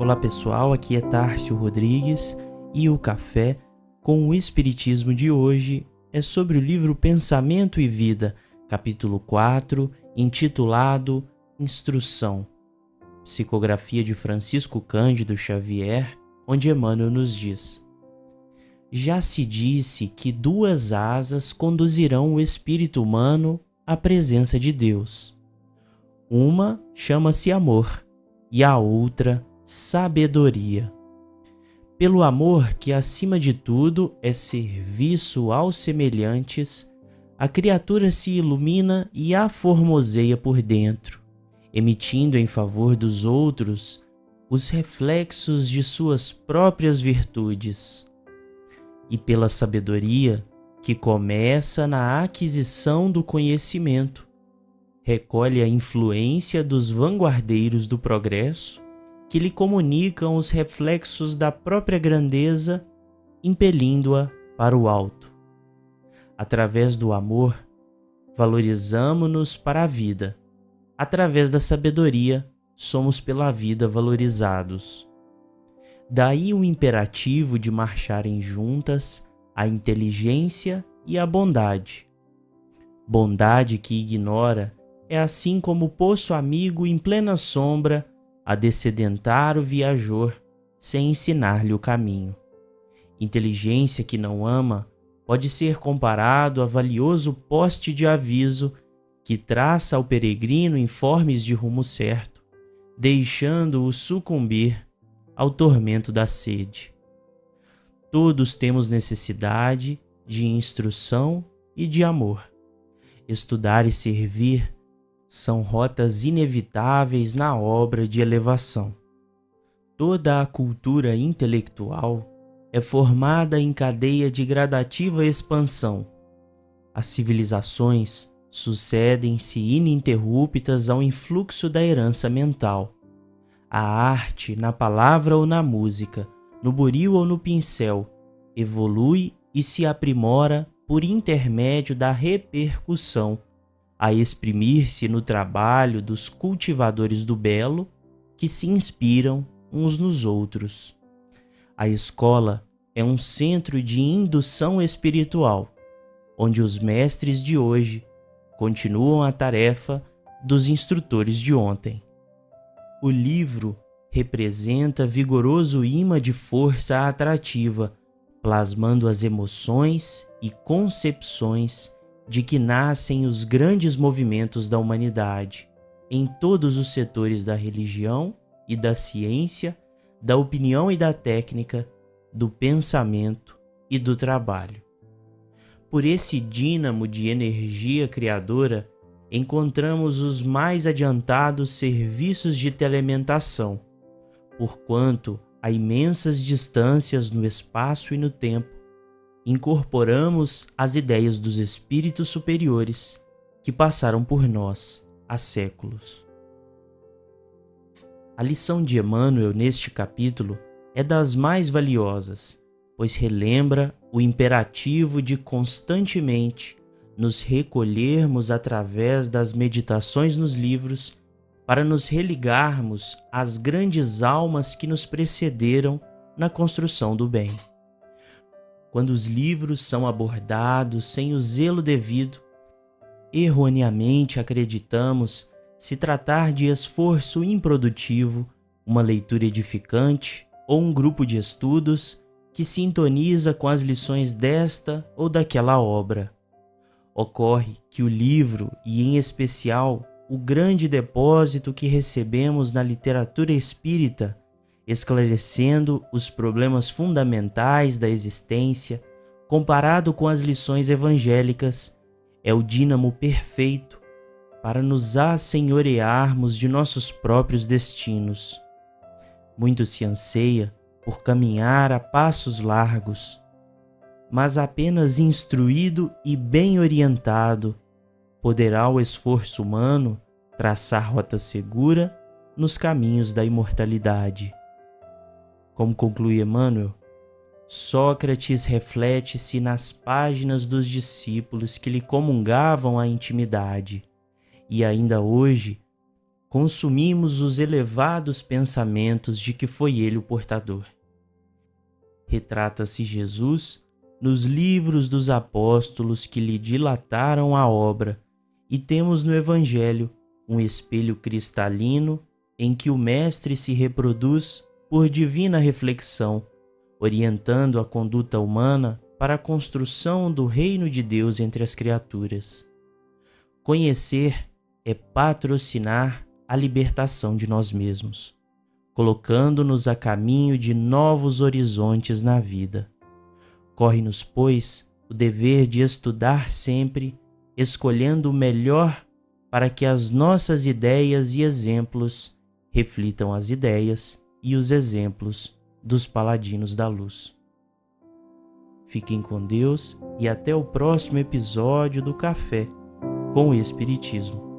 Olá pessoal, aqui é Tárcio Rodrigues e o café com o Espiritismo de hoje é sobre o livro Pensamento e Vida, capítulo 4, intitulado Instrução. Psicografia de Francisco Cândido Xavier, onde Emmanuel nos diz: Já se disse que duas asas conduzirão o espírito humano à presença de Deus. Uma chama-se amor e a outra sabedoria. Pelo amor que, acima de tudo, é serviço aos semelhantes, a criatura se ilumina e aformoseia por dentro, emitindo em favor dos outros os reflexos de suas próprias virtudes. E pela sabedoria, que começa na aquisição do conhecimento, recolhe a influência dos vanguardeiros do progresso que lhe comunicam os reflexos da própria grandeza, impelindo-a para o alto. Através do amor, valorizamo-nos para a vida. Através da sabedoria, somos pela vida valorizados. Daí o imperativo de marcharem juntas a inteligência e a bondade. Bondade que ignora é assim como o poço amigo em plena sombra a descedentar o viajor sem ensinar-lhe o caminho. Inteligência que não ama pode ser comparado a valioso poste de aviso que traça ao peregrino informes de rumo certo, deixando-o sucumbir ao tormento da sede. Todos temos necessidade de instrução e de amor. Estudar e servir são rotas inevitáveis na obra de elevação. Toda a cultura intelectual é formada em cadeia de gradativa expansão. As civilizações sucedem-se ininterruptas ao influxo da herança mental. A arte, na palavra ou na música, no buril ou no pincel, evolui e se aprimora por intermédio da repercussão a exprimir-se no trabalho dos cultivadores do belo que se inspiram uns nos outros. A escola é um centro de indução espiritual, onde os mestres de hoje continuam a tarefa dos instrutores de ontem. O livro representa vigoroso imã de força atrativa, plasmando as emoções e concepções de que nascem os grandes movimentos da humanidade, em todos os setores da religião e da ciência, da opinião e da técnica, do pensamento e do trabalho. Por esse dínamo de energia criadora, encontramos os mais adiantados serviços de telementação, porquanto a imensas distâncias no espaço e no tempo incorporamos as ideias dos espíritos superiores que passaram por nós há séculos. A lição de Emmanuel neste capítulo é das mais valiosas, pois relembra o imperativo de constantemente nos recolhermos através das meditações nos livros para nos religarmos às grandes almas que nos precederam na construção do bem quando os livros são abordados sem o zelo devido, erroneamente acreditamos se tratar de esforço improdutivo, uma leitura edificante ou um grupo de estudos que sintoniza com as lições desta ou daquela obra. Ocorre que o livro, e em especial o grande depósito que recebemos na literatura espírita, esclarecendo os problemas fundamentais da existência, comparado com as lições evangélicas, é o dínamo perfeito para nos assenhorearmos de nossos próprios destinos. Muito se anseia por caminhar a passos largos, mas apenas instruído e bem orientado poderá o esforço humano traçar rota segura nos caminhos da imortalidade. Como conclui Emmanuel, Sócrates reflete-se nas páginas dos discípulos que lhe comungavam a intimidade, e ainda hoje consumimos os elevados pensamentos de que foi ele o portador. Retrata-se Jesus nos livros dos apóstolos que lhe dilataram a obra, e temos no Evangelho um espelho cristalino em que o Mestre se reproduz por divina reflexão, orientando a conduta humana para a construção do reino de Deus entre as criaturas. Conhecer é patrocinar a libertação de nós mesmos, colocando-nos a caminho de novos horizontes na vida. Corre-nos, pois, o dever de estudar sempre, escolhendo o melhor para que as nossas ideias e exemplos reflitam as ideias e os exemplos dos paladinos da luz. Fiquem com Deus e até o próximo episódio do Café com o Espiritismo.